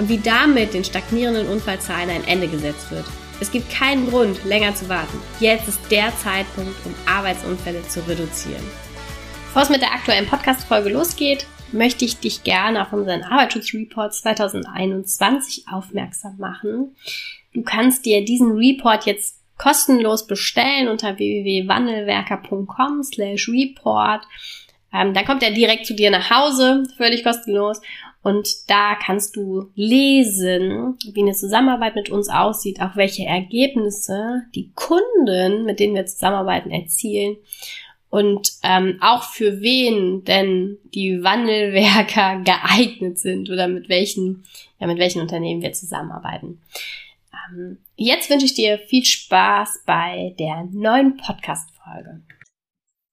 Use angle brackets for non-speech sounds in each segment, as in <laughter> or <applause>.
und wie damit den stagnierenden Unfallzahlen ein Ende gesetzt wird. Es gibt keinen Grund, länger zu warten. Jetzt ist der Zeitpunkt, um Arbeitsunfälle zu reduzieren. Bevor es mit der aktuellen Podcast-Folge losgeht, möchte ich dich gerne auf unseren Arbeitsschutzreport 2021 aufmerksam machen. Du kannst dir diesen Report jetzt kostenlos bestellen unter www.wandelwerker.com slash report. Ähm, dann kommt er direkt zu dir nach Hause, völlig kostenlos. Und da kannst du lesen, wie eine Zusammenarbeit mit uns aussieht, auch welche Ergebnisse die Kunden, mit denen wir zusammenarbeiten, erzielen und ähm, auch für wen denn die Wandelwerker <laughs> geeignet sind oder mit welchen, ja, mit welchen Unternehmen wir zusammenarbeiten. Ähm, jetzt wünsche ich dir viel Spaß bei der neuen Podcast-Folge.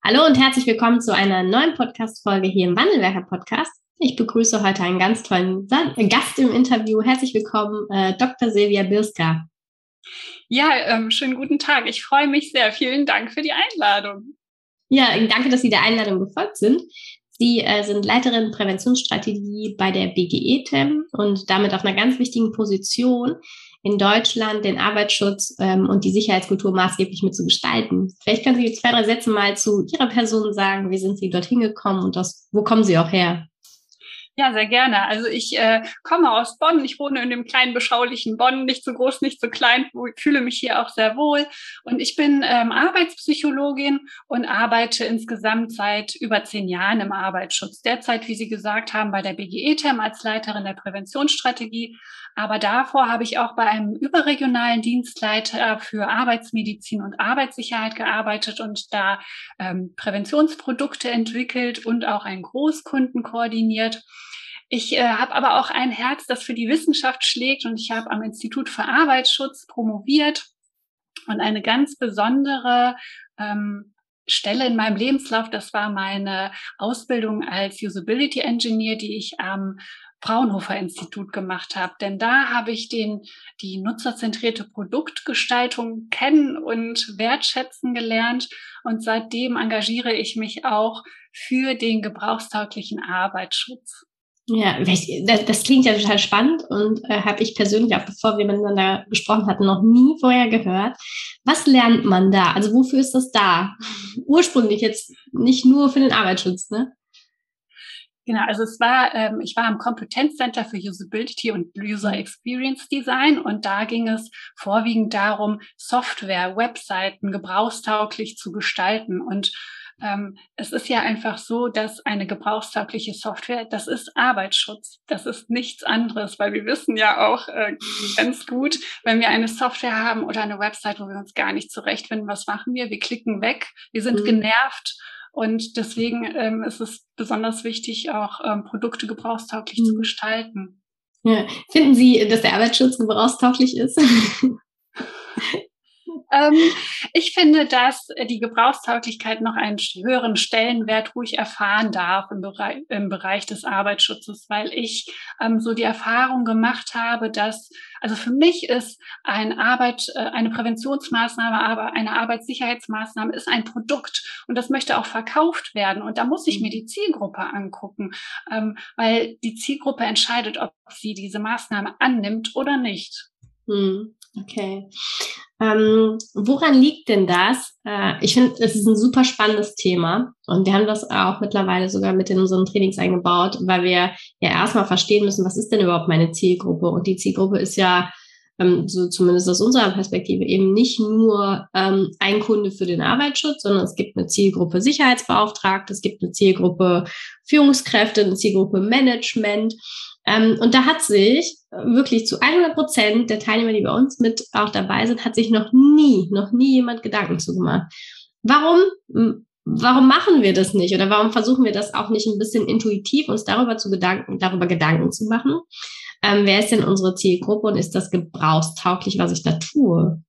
Hallo und herzlich willkommen zu einer neuen Podcast-Folge hier im Wandelwerker Podcast. Ich begrüße heute einen ganz tollen Gast im Interview. Herzlich willkommen, äh, Dr. Silvia Birska. Ja, ähm, schönen guten Tag. Ich freue mich sehr. Vielen Dank für die Einladung. Ja, danke, dass Sie der Einladung gefolgt sind. Sie äh, sind Leiterin Präventionsstrategie bei der BGE-TEM und damit auf einer ganz wichtigen Position in Deutschland den Arbeitsschutz ähm, und die Sicherheitskultur maßgeblich mit zu gestalten. Vielleicht können Sie zwei, drei Sätze mal zu Ihrer Person sagen. Wie sind Sie dorthin gekommen und das, wo kommen Sie auch her? Ja, sehr gerne. Also ich äh, komme aus Bonn. Ich wohne in dem kleinen, beschaulichen Bonn, nicht so groß, nicht so klein. Fühle mich hier auch sehr wohl. Und ich bin ähm, Arbeitspsychologin und arbeite insgesamt seit über zehn Jahren im Arbeitsschutz. Derzeit, wie Sie gesagt haben, bei der BGE-TEM als Leiterin der Präventionsstrategie. Aber davor habe ich auch bei einem überregionalen Dienstleiter für Arbeitsmedizin und Arbeitssicherheit gearbeitet und da ähm, Präventionsprodukte entwickelt und auch einen Großkunden koordiniert. Ich äh, habe aber auch ein Herz, das für die Wissenschaft schlägt und ich habe am Institut für Arbeitsschutz promoviert und eine ganz besondere ähm, Stelle in meinem Lebenslauf, das war meine Ausbildung als Usability Engineer, die ich am Fraunhofer Institut gemacht habe. Denn da habe ich den, die nutzerzentrierte Produktgestaltung kennen und wertschätzen gelernt. Und seitdem engagiere ich mich auch für den gebrauchstauglichen Arbeitsschutz. Ja, das klingt ja total spannend und äh, habe ich persönlich auch bevor wir miteinander gesprochen hatten noch nie vorher gehört. Was lernt man da? Also wofür ist das da? Ursprünglich jetzt nicht nur für den Arbeitsschutz, ne? Genau, also es war, ähm, ich war am Kompetenzcenter für Usability und User Experience Design und da ging es vorwiegend darum, Software, Webseiten gebrauchstauglich zu gestalten und ähm, es ist ja einfach so, dass eine gebrauchstaugliche Software, das ist Arbeitsschutz. Das ist nichts anderes, weil wir wissen ja auch äh, ganz gut, wenn wir eine Software haben oder eine Website, wo wir uns gar nicht zurechtfinden, was machen wir? Wir klicken weg, wir sind mhm. genervt. Und deswegen ähm, ist es besonders wichtig, auch ähm, Produkte gebrauchstauglich mhm. zu gestalten. Ja. Finden Sie, dass der Arbeitsschutz gebrauchstauglich ist? <laughs> Ähm, ich finde, dass die Gebrauchstauglichkeit noch einen höheren Stellenwert ruhig erfahren darf im Bereich, im Bereich des Arbeitsschutzes, weil ich ähm, so die Erfahrung gemacht habe, dass, also für mich ist ein Arbeit, äh, eine Präventionsmaßnahme, aber eine Arbeitssicherheitsmaßnahme ist ein Produkt und das möchte auch verkauft werden. Und da muss ich mir die Zielgruppe angucken, ähm, weil die Zielgruppe entscheidet, ob sie diese Maßnahme annimmt oder nicht. Hm, okay. Ähm, woran liegt denn das? Äh, ich finde, es ist ein super spannendes Thema und wir haben das auch mittlerweile sogar mit in unseren Trainings eingebaut, weil wir ja erstmal verstehen müssen, was ist denn überhaupt meine Zielgruppe? Und die Zielgruppe ist ja ähm, so zumindest aus unserer Perspektive eben nicht nur ähm, ein Kunde für den Arbeitsschutz, sondern es gibt eine Zielgruppe Sicherheitsbeauftragte, es gibt eine Zielgruppe Führungskräfte, eine Zielgruppe Management. Ähm, und da hat sich wirklich zu 100 Prozent der Teilnehmer, die bei uns mit auch dabei sind, hat sich noch nie, noch nie jemand Gedanken zu gemacht. Warum, warum machen wir das nicht? Oder warum versuchen wir das auch nicht ein bisschen intuitiv uns darüber zu Gedanken, darüber Gedanken zu machen? ähm, wer ist denn unsere Zielgruppe und ist das gebrauchstauglich, was ich da tue?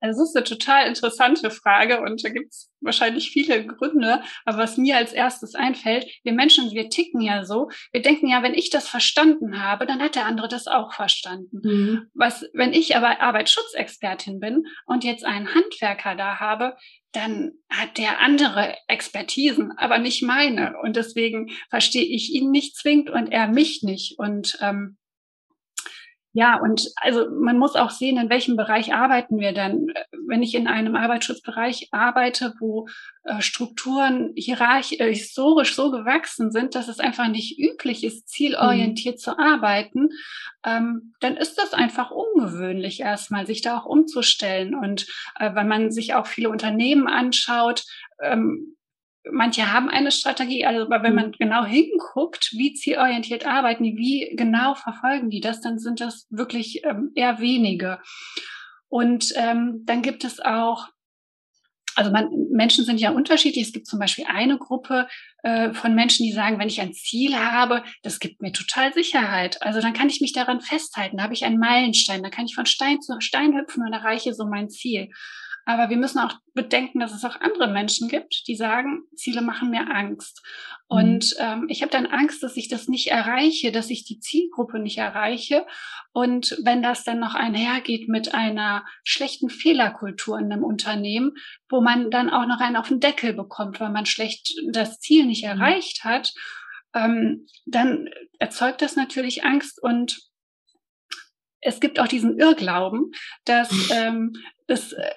Also das ist eine total interessante Frage und da gibt es wahrscheinlich viele Gründe. Aber was mir als erstes einfällt, wir Menschen, wir ticken ja so. Wir denken ja, wenn ich das verstanden habe, dann hat der andere das auch verstanden. Mhm. Was, wenn ich aber Arbeitsschutzexpertin bin und jetzt einen Handwerker da habe, dann hat der andere Expertisen, aber nicht meine. Und deswegen verstehe ich ihn nicht zwingend und er mich nicht. Und ähm, ja, und also man muss auch sehen, in welchem Bereich arbeiten wir denn. Wenn ich in einem Arbeitsschutzbereich arbeite, wo äh, Strukturen hierarchisch, äh, historisch so gewachsen sind, dass es einfach nicht üblich ist, zielorientiert mhm. zu arbeiten, ähm, dann ist das einfach ungewöhnlich erstmal, sich da auch umzustellen. Und äh, wenn man sich auch viele Unternehmen anschaut, ähm, manche haben eine Strategie, also aber wenn mhm. man genau hinguckt, wie zielorientiert arbeiten die, wie genau verfolgen die das, dann sind das wirklich ähm, eher wenige. Und ähm, dann gibt es auch, also man, Menschen sind ja unterschiedlich. Es gibt zum Beispiel eine Gruppe äh, von Menschen, die sagen, wenn ich ein Ziel habe, das gibt mir total Sicherheit. Also dann kann ich mich daran festhalten. Da habe ich einen Meilenstein. Da kann ich von Stein zu Stein hüpfen und erreiche so mein Ziel. Aber wir müssen auch bedenken, dass es auch andere Menschen gibt, die sagen, Ziele machen mir Angst. Mhm. Und ähm, ich habe dann Angst, dass ich das nicht erreiche, dass ich die Zielgruppe nicht erreiche. Und wenn das dann noch einhergeht mit einer schlechten Fehlerkultur in einem Unternehmen, wo man dann auch noch einen auf den Deckel bekommt, weil man schlecht das Ziel nicht mhm. erreicht hat, ähm, dann erzeugt das natürlich Angst und es gibt auch diesen Irrglauben, dass <laughs> ähm, das äh,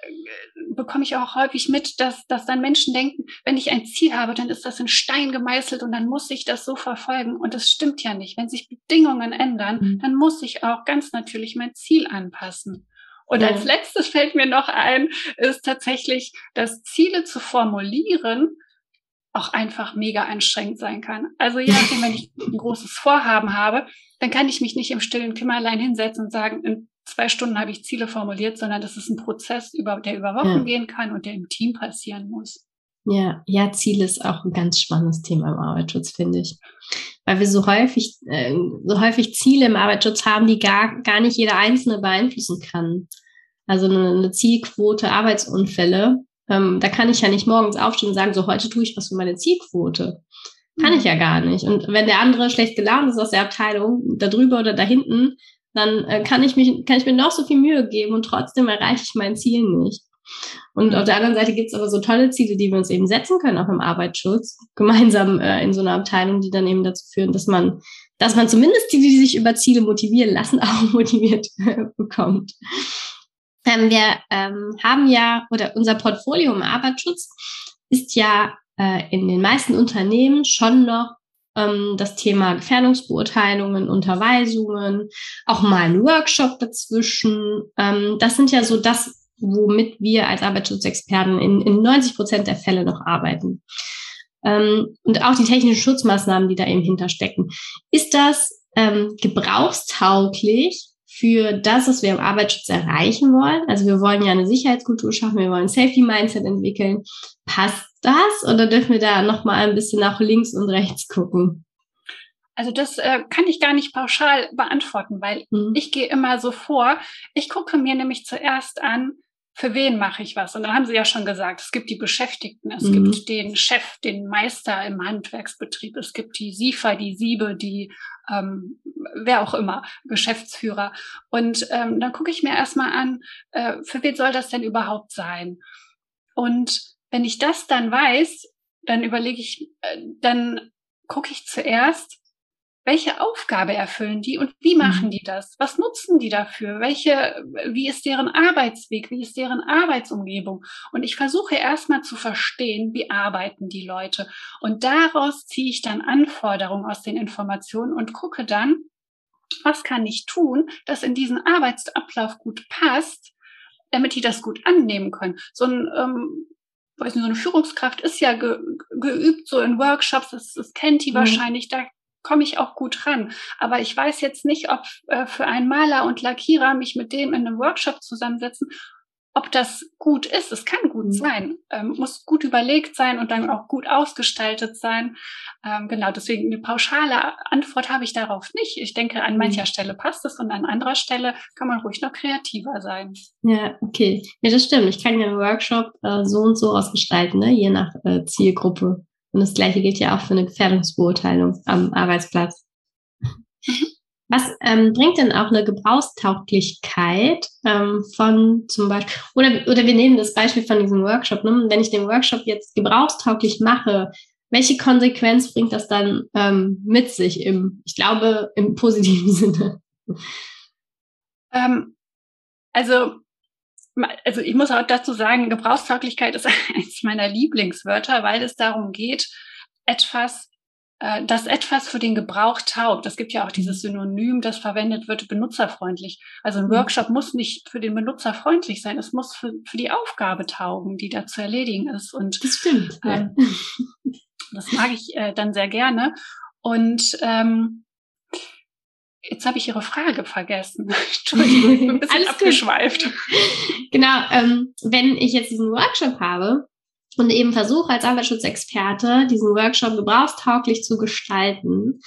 bekomme ich auch häufig mit, dass, dass dann Menschen denken, wenn ich ein Ziel habe, dann ist das in Stein gemeißelt und dann muss ich das so verfolgen. Und das stimmt ja nicht. Wenn sich Bedingungen ändern, mhm. dann muss ich auch ganz natürlich mein Ziel anpassen. Und ja. als letztes fällt mir noch ein, ist tatsächlich, dass Ziele zu formulieren auch einfach mega anstrengend sein kann. Also ja, wenn ich <laughs> ein großes Vorhaben habe, dann kann ich mich nicht im stillen Kimmerlein hinsetzen und sagen, in zwei Stunden habe ich Ziele formuliert, sondern das ist ein Prozess, über, der über Wochen ja. gehen kann und der im Team passieren muss. Ja, ja, Ziel ist auch ein ganz spannendes Thema im Arbeitsschutz, finde ich. Weil wir so häufig, äh, so häufig Ziele im Arbeitsschutz haben, die gar, gar nicht jeder Einzelne beeinflussen kann. Also eine, eine Zielquote Arbeitsunfälle, ähm, da kann ich ja nicht morgens aufstehen und sagen, so heute tue ich was für meine Zielquote. Kann ich ja gar nicht. Und wenn der andere schlecht gelaunt ist aus der Abteilung, da drüber oder da hinten, dann äh, kann ich mich, kann ich mir noch so viel Mühe geben und trotzdem erreiche ich mein Ziel nicht. Und auf der anderen Seite gibt es aber so tolle Ziele, die wir uns eben setzen können, auch im Arbeitsschutz, gemeinsam äh, in so einer Abteilung, die dann eben dazu führen, dass man, dass man zumindest die, die sich über Ziele motivieren lassen, <laughs> auch motiviert äh, bekommt. Ähm, wir ähm, haben ja, oder unser Portfolio im Arbeitsschutz ist ja äh, in den meisten Unternehmen schon noch ähm, das Thema Gefährdungsbeurteilungen, Unterweisungen, auch mal ein Workshop dazwischen. Ähm, das sind ja so das, womit wir als Arbeitsschutzexperten in, in 90 Prozent der Fälle noch arbeiten. Ähm, und auch die technischen Schutzmaßnahmen, die da eben hinterstecken. Ist das ähm, gebrauchstauglich für das, was wir im Arbeitsschutz erreichen wollen? Also wir wollen ja eine Sicherheitskultur schaffen, wir wollen Safety Mindset entwickeln. Passt das oder dürfen wir da noch mal ein bisschen nach links und rechts gucken? Also das äh, kann ich gar nicht pauschal beantworten, weil mhm. ich gehe immer so vor. Ich gucke mir nämlich zuerst an, für wen mache ich was? Und dann haben Sie ja schon gesagt, es gibt die Beschäftigten, es mhm. gibt den Chef, den Meister im Handwerksbetrieb, es gibt die SIFA, die Siebe, die ähm, wer auch immer, Geschäftsführer. Und ähm, dann gucke ich mir erstmal an, äh, für wen soll das denn überhaupt sein? Und wenn ich das dann weiß, dann überlege ich, äh, dann gucke ich zuerst, welche Aufgabe erfüllen die und wie machen mhm. die das? Was nutzen die dafür? Welche, wie ist deren Arbeitsweg? Wie ist deren Arbeitsumgebung? Und ich versuche erstmal zu verstehen, wie arbeiten die Leute? Und daraus ziehe ich dann Anforderungen aus den Informationen und gucke dann, was kann ich tun, dass in diesen Arbeitsablauf gut passt, damit die das gut annehmen können. So ein ähm, weiß nicht, so eine Führungskraft ist ja ge, geübt so in Workshops, das, das kennt die mhm. wahrscheinlich, da komme ich auch gut ran. Aber ich weiß jetzt nicht, ob äh, für einen Maler und Lackierer mich mit dem in einem Workshop zusammensetzen, ob das gut ist. Es kann gut mhm. sein, ähm, muss gut überlegt sein und dann auch gut ausgestaltet sein. Ähm, genau, deswegen eine pauschale Antwort habe ich darauf nicht. Ich denke, an mancher mhm. Stelle passt es und an anderer Stelle kann man ruhig noch kreativer sein. Ja, okay. Ja, das stimmt. Ich kann ja einen Workshop äh, so und so ausgestalten, ne? je nach äh, Zielgruppe. Und das Gleiche gilt ja auch für eine Gefährdungsbeurteilung am Arbeitsplatz. Was ähm, bringt denn auch eine Gebrauchstauglichkeit ähm, von zum Beispiel, oder, oder wir nehmen das Beispiel von diesem Workshop, ne? wenn ich den Workshop jetzt gebrauchstauglich mache, welche Konsequenz bringt das dann ähm, mit sich im, ich glaube, im <laughs> positiven Sinne? Ähm, also, also ich muss auch dazu sagen, Gebrauchstauglichkeit ist <laughs> eines meiner Lieblingswörter, weil es darum geht, etwas äh, dass etwas für den Gebrauch taugt. Es gibt ja auch dieses Synonym, das verwendet wird, benutzerfreundlich. Also ein mhm. Workshop muss nicht für den Benutzer freundlich sein, es muss für, für die Aufgabe taugen, die da zu erledigen ist. Und das stimmt. Ähm, das mag ich äh, dann sehr gerne. Und ähm, Jetzt habe ich Ihre Frage vergessen. <laughs> Entschuldigung, ich bin ein <laughs> bisschen abgeschweift. Genau, ähm, wenn ich jetzt diesen Workshop habe, und eben versuche als Arbeitsschutzexperte diesen Workshop gebrauchstauglich zu gestalten.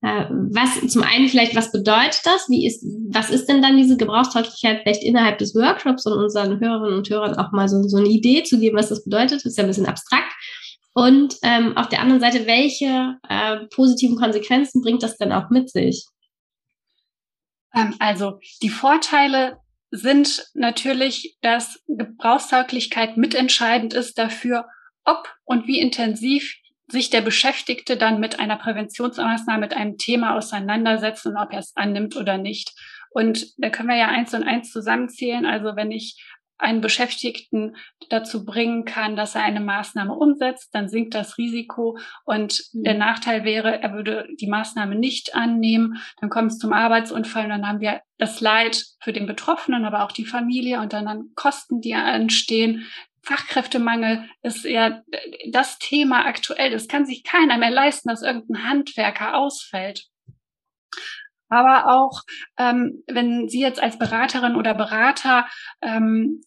Äh, was zum einen vielleicht, was bedeutet das? Wie ist, was ist denn dann diese Gebrauchstauglichkeit vielleicht innerhalb des Workshops und unseren Hörerinnen und Hörern auch mal so, so eine Idee zu geben, was das bedeutet? Das ist ja ein bisschen abstrakt. Und ähm, auf der anderen Seite, welche äh, positiven Konsequenzen bringt das denn auch mit sich? Ähm, also die Vorteile sind natürlich, dass Gebrauchstauglichkeit mitentscheidend ist dafür, ob und wie intensiv sich der Beschäftigte dann mit einer Präventionsmaßnahme, mit einem Thema auseinandersetzt und ob er es annimmt oder nicht. Und da können wir ja eins und eins zusammenzählen. Also wenn ich einen Beschäftigten dazu bringen kann, dass er eine Maßnahme umsetzt, dann sinkt das Risiko und mhm. der Nachteil wäre, er würde die Maßnahme nicht annehmen, dann kommt es zum Arbeitsunfall und dann haben wir das Leid für den Betroffenen, aber auch die Familie und dann, dann Kosten, die entstehen. Fachkräftemangel ist ja das Thema aktuell. Das kann sich keiner mehr leisten, dass irgendein Handwerker ausfällt aber auch ähm, wenn Sie jetzt als Beraterin oder Berater ähm,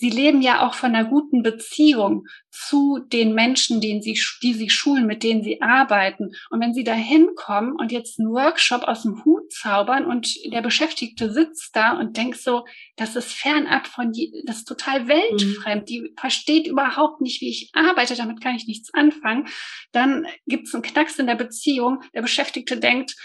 Sie leben ja auch von einer guten Beziehung zu den Menschen, denen sie, die sie schulen, mit denen sie arbeiten. Und wenn sie da hinkommen und jetzt einen Workshop aus dem Hut zaubern und der Beschäftigte sitzt da und denkt so, das ist fernab von, das ist total weltfremd, mhm. die versteht überhaupt nicht, wie ich arbeite, damit kann ich nichts anfangen, dann gibt es einen Knacks in der Beziehung. Der Beschäftigte denkt,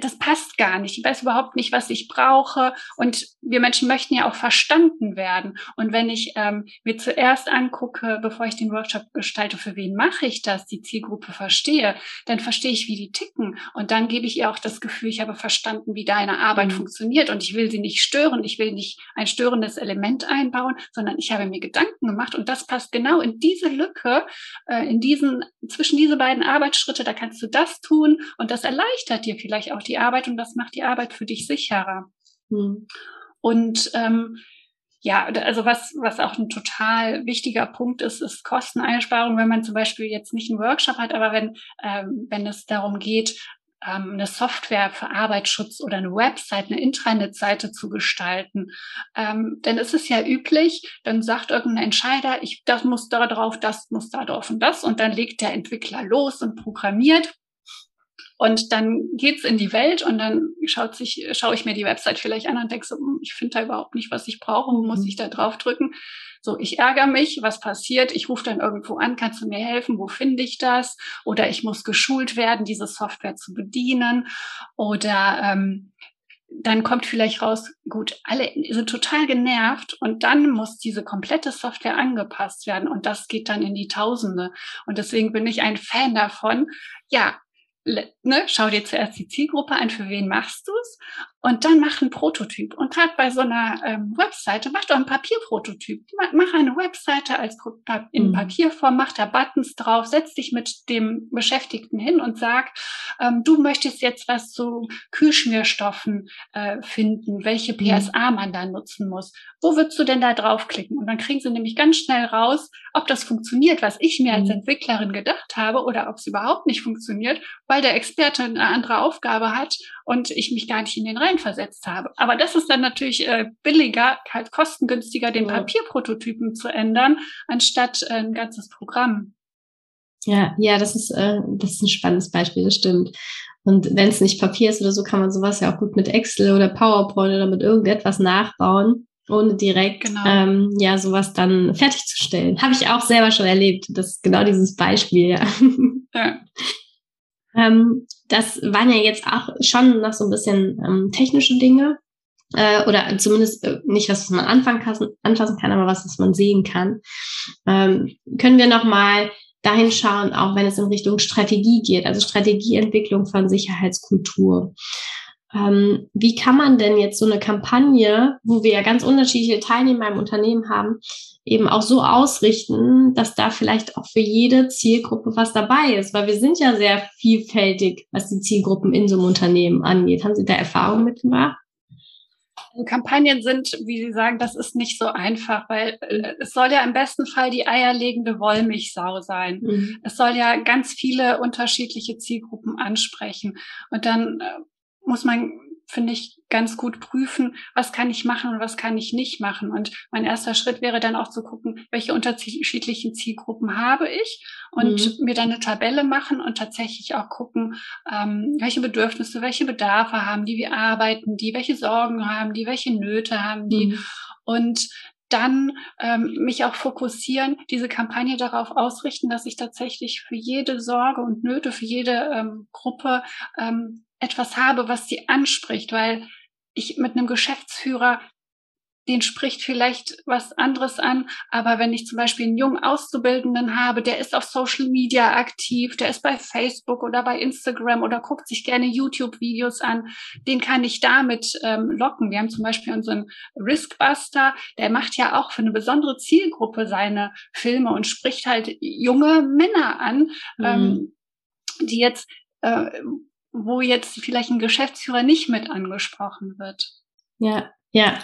das passt gar nicht. Ich weiß überhaupt nicht, was ich brauche. Und wir Menschen möchten ja auch verstanden werden. Und wenn ich ähm, mir zuerst angucke, bevor ich den Workshop gestalte, für wen mache ich das, die Zielgruppe verstehe, dann verstehe ich, wie die ticken. Und dann gebe ich ihr auch das Gefühl, ich habe verstanden, wie deine Arbeit mhm. funktioniert. Und ich will sie nicht stören. Ich will nicht ein störendes Element einbauen, sondern ich habe mir Gedanken gemacht. Und das passt genau in diese Lücke, äh, in diesen, zwischen diese beiden Arbeitsschritte. Da kannst du das tun. Und das erleichtert dir vielleicht auch die Arbeit und das macht die Arbeit für dich sicherer. Mhm. Und ähm, ja, also was, was auch ein total wichtiger Punkt ist, ist Kosteneinsparung, wenn man zum Beispiel jetzt nicht einen Workshop hat, aber wenn, ähm, wenn es darum geht, ähm, eine Software für Arbeitsschutz oder eine Website, eine Intranet-Seite zu gestalten. Ähm, denn es ist ja üblich, dann sagt irgendein Entscheider, ich, das muss da drauf, das muss da drauf und das und dann legt der Entwickler los und programmiert und dann geht's in die Welt und dann schaut sich, schaue ich mir die Website vielleicht an und denke so, hm, ich finde da überhaupt nicht, was ich brauche, muss mhm. ich da drauf drücken? So, ich ärgere mich, was passiert? Ich rufe dann irgendwo an, kannst du mir helfen? Wo finde ich das? Oder ich muss geschult werden, diese Software zu bedienen. Oder ähm, dann kommt vielleicht raus, gut, alle sind total genervt und dann muss diese komplette Software angepasst werden und das geht dann in die Tausende. Und deswegen bin ich ein Fan davon, ja, ne, schau dir zuerst die Zielgruppe an, für wen machst du's und dann mach einen Prototyp. Und gerade bei so einer ähm, Webseite, mach doch ein Papierprototyp. Mach eine Webseite als in mhm. Papierform, mach da Buttons drauf, setz dich mit dem Beschäftigten hin und sag, ähm, du möchtest jetzt was zu Kühlschmierstoffen äh, finden, welche PSA mhm. man da nutzen muss. Wo würdest du denn da draufklicken? Und dann kriegen sie nämlich ganz schnell raus, ob das funktioniert, was ich mir als mhm. Entwicklerin gedacht habe, oder ob es überhaupt nicht funktioniert, weil der Experte eine andere Aufgabe hat und ich mich gar nicht in den Reihen hineinversetzt habe. Aber das ist dann natürlich äh, billiger, halt kostengünstiger, den ja. Papierprototypen zu ändern, anstatt äh, ein ganzes Programm. Ja, ja, das ist, äh, das ist ein spannendes Beispiel, das stimmt. Und wenn es nicht Papier ist oder so, kann man sowas ja auch gut mit Excel oder PowerPoint oder mit irgendetwas nachbauen, ohne direkt genau. ähm, ja sowas dann fertigzustellen. Habe ich auch selber schon erlebt. Das ist genau dieses Beispiel, ja. ja. <laughs> ähm, das waren ja jetzt auch schon noch so ein bisschen ähm, technische Dinge. Äh, oder zumindest äh, nicht was, was man anfangen kann, anfassen kann, aber was, was man sehen kann. Ähm, können wir noch mal dahin schauen, auch wenn es in Richtung Strategie geht, also Strategieentwicklung von Sicherheitskultur. Ähm, wie kann man denn jetzt so eine Kampagne, wo wir ja ganz unterschiedliche Teilnehmer im Unternehmen haben, eben auch so ausrichten, dass da vielleicht auch für jede Zielgruppe was dabei ist? Weil wir sind ja sehr vielfältig, was die Zielgruppen in so einem Unternehmen angeht. Haben Sie da Erfahrungen mitgemacht? Kampagnen sind, wie Sie sagen, das ist nicht so einfach, weil äh, es soll ja im besten Fall die eierlegende Wollmilchsau sein. Mhm. Es soll ja ganz viele unterschiedliche Zielgruppen ansprechen. Und dann äh, muss man finde ich, ganz gut prüfen, was kann ich machen und was kann ich nicht machen. Und mein erster Schritt wäre dann auch zu gucken, welche unterschiedlichen Zielgruppen habe ich und mhm. mir dann eine Tabelle machen und tatsächlich auch gucken, ähm, welche Bedürfnisse, welche Bedarfe haben die, wie arbeiten die, welche Sorgen haben die, welche Nöte haben die. Mhm. Und dann ähm, mich auch fokussieren, diese Kampagne darauf ausrichten, dass ich tatsächlich für jede Sorge und Nöte, für jede ähm, Gruppe ähm, etwas habe, was sie anspricht, weil ich mit einem Geschäftsführer, den spricht vielleicht was anderes an, aber wenn ich zum Beispiel einen jungen Auszubildenden habe, der ist auf Social Media aktiv, der ist bei Facebook oder bei Instagram oder guckt sich gerne YouTube-Videos an, den kann ich damit ähm, locken. Wir haben zum Beispiel unseren Riskbuster, der macht ja auch für eine besondere Zielgruppe seine Filme und spricht halt junge Männer an, mhm. ähm, die jetzt äh, wo jetzt vielleicht ein Geschäftsführer nicht mit angesprochen wird. Ja, ja,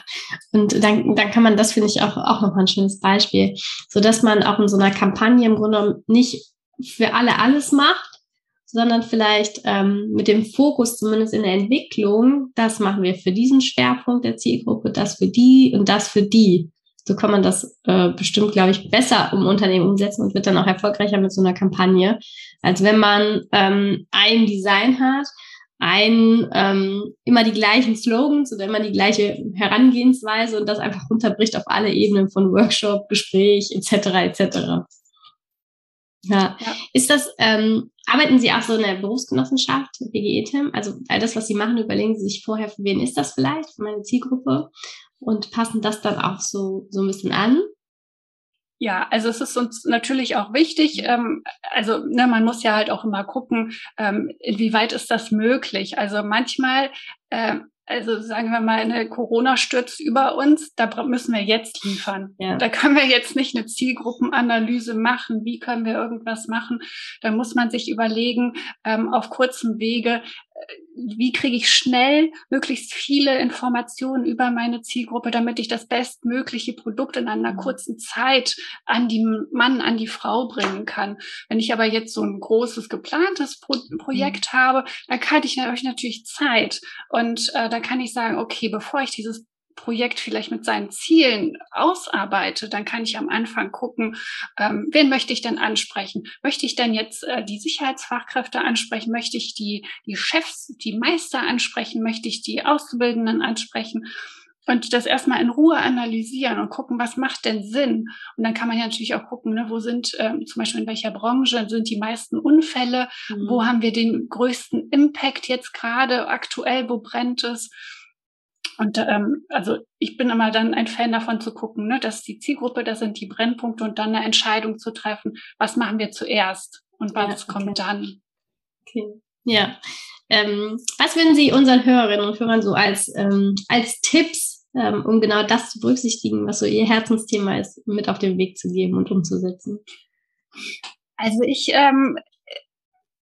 und dann, dann kann man, das finde ich auch, auch noch ein schönes Beispiel, so dass man auch in so einer Kampagne im Grunde genommen nicht für alle alles macht, sondern vielleicht ähm, mit dem Fokus zumindest in der Entwicklung, das machen wir für diesen Schwerpunkt der Zielgruppe, das für die und das für die. So kann man das äh, bestimmt, glaube ich, besser im Unternehmen umsetzen und wird dann auch erfolgreicher mit so einer Kampagne, als wenn man ähm, ein Design hat, ein ähm, immer die gleichen Slogans oder immer die gleiche Herangehensweise und das einfach runterbricht auf alle Ebenen von Workshop, Gespräch etc. etc. Ja. ja. Ist das, ähm, arbeiten Sie auch so in der Berufsgenossenschaft, BGE-Tim? Also all das, was Sie machen, überlegen Sie sich vorher, für wen ist das vielleicht, für meine Zielgruppe? und passen das dann auch so, so ein bisschen an. Ja, also es ist uns natürlich auch wichtig. Ähm, also ne, man muss ja halt auch immer gucken, ähm, inwieweit ist das möglich. Also manchmal äh, also sagen wir mal, eine Corona stürzt über uns, da müssen wir jetzt liefern. Ja. Da können wir jetzt nicht eine Zielgruppenanalyse machen, wie können wir irgendwas machen. Da muss man sich überlegen, ähm, auf kurzem Wege, wie kriege ich schnell möglichst viele Informationen über meine Zielgruppe, damit ich das bestmögliche Produkt in einer mhm. kurzen Zeit an die Mann, an die Frau bringen kann. Wenn ich aber jetzt so ein großes geplantes Pro Projekt mhm. habe, dann kann ich natürlich Zeit und äh, dann kann ich sagen, okay, bevor ich dieses Projekt vielleicht mit seinen Zielen ausarbeite, dann kann ich am Anfang gucken, ähm, wen möchte ich denn ansprechen? Möchte ich denn jetzt äh, die Sicherheitsfachkräfte ansprechen? Möchte ich die, die Chefs, die Meister ansprechen? Möchte ich die Auszubildenden ansprechen? Und das erstmal in Ruhe analysieren und gucken, was macht denn Sinn? Und dann kann man ja natürlich auch gucken, ne, wo sind ähm, zum Beispiel in welcher Branche sind die meisten Unfälle? Mhm. Wo haben wir den größten Impact jetzt gerade aktuell? Wo brennt es? Und ähm, also ich bin immer dann ein Fan davon zu gucken, ne, dass die Zielgruppe, das sind die Brennpunkte und dann eine Entscheidung zu treffen, was machen wir zuerst und was ja, okay. kommt dann. Okay. Ja. Ähm, was würden Sie unseren Hörerinnen und Hörern so als, ähm, als Tipps, ähm, um genau das zu berücksichtigen, was so Ihr Herzensthema ist, mit auf den Weg zu geben und umzusetzen? Also ich ähm,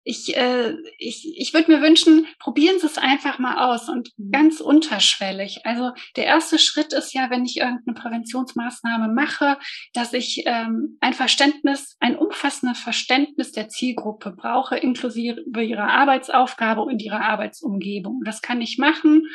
ich, äh, ich, ich würde mir wünschen, probieren Sie es einfach mal aus und mhm. ganz unterschwellig. Also der erste Schritt ist ja, wenn ich irgendeine Präventionsmaßnahme mache, dass ich ähm, ein Verständnis, ein umfassendes Verständnis der Zielgruppe brauche, inklusive ihrer Arbeitsaufgabe und ihrer Arbeitsumgebung. Das kann ich machen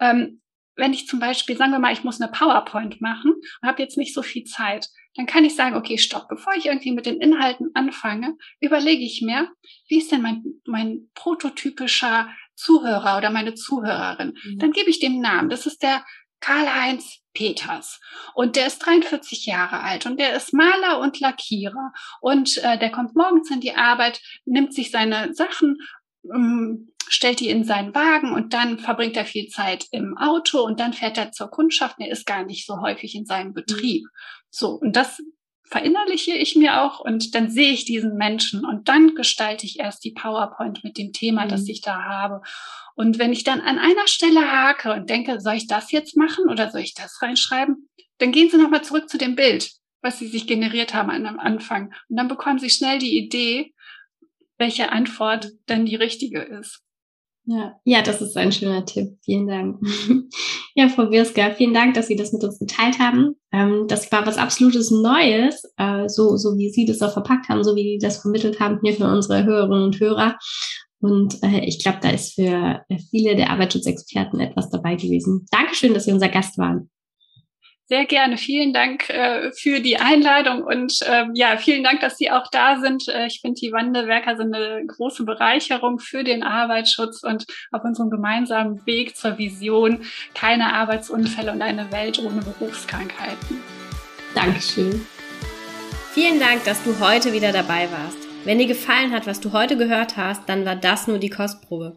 ähm, wenn ich zum Beispiel, sagen wir mal, ich muss eine PowerPoint machen und habe jetzt nicht so viel Zeit, dann kann ich sagen, okay, stopp, bevor ich irgendwie mit den Inhalten anfange, überlege ich mir, wie ist denn mein, mein prototypischer Zuhörer oder meine Zuhörerin? Mhm. Dann gebe ich dem Namen. Das ist der Karl-Heinz Peters. Und der ist 43 Jahre alt und der ist Maler und Lackierer. Und äh, der kommt morgens in die Arbeit, nimmt sich seine Sachen, ähm, stellt die in seinen Wagen und dann verbringt er viel Zeit im Auto und dann fährt er zur Kundschaft. Er ist gar nicht so häufig in seinem Betrieb. So, und das verinnerliche ich mir auch und dann sehe ich diesen Menschen und dann gestalte ich erst die PowerPoint mit dem Thema, mhm. das ich da habe. Und wenn ich dann an einer Stelle hake und denke, soll ich das jetzt machen oder soll ich das reinschreiben, dann gehen Sie nochmal zurück zu dem Bild, was Sie sich generiert haben am Anfang. Und dann bekommen Sie schnell die Idee, welche Antwort denn die richtige ist. Ja, ja, das ist ein schöner Tipp. Vielen Dank. <laughs> ja, Frau Wirska, vielen Dank, dass Sie das mit uns geteilt haben. Ähm, das war was absolutes Neues, äh, so, so wie Sie das auch verpackt haben, so wie Sie das vermittelt haben hier für unsere Hörerinnen und Hörer. Und äh, ich glaube, da ist für viele der Arbeitsschutzexperten etwas dabei gewesen. Dankeschön, dass Sie unser Gast waren. Sehr gerne. Vielen Dank äh, für die Einladung und ähm, ja, vielen Dank, dass Sie auch da sind. Äh, ich finde, die Wandelwerker sind eine große Bereicherung für den Arbeitsschutz und auf unserem gemeinsamen Weg zur Vision keine Arbeitsunfälle und eine Welt ohne Berufskrankheiten. Dankeschön. Vielen Dank, dass du heute wieder dabei warst. Wenn dir gefallen hat, was du heute gehört hast, dann war das nur die Kostprobe.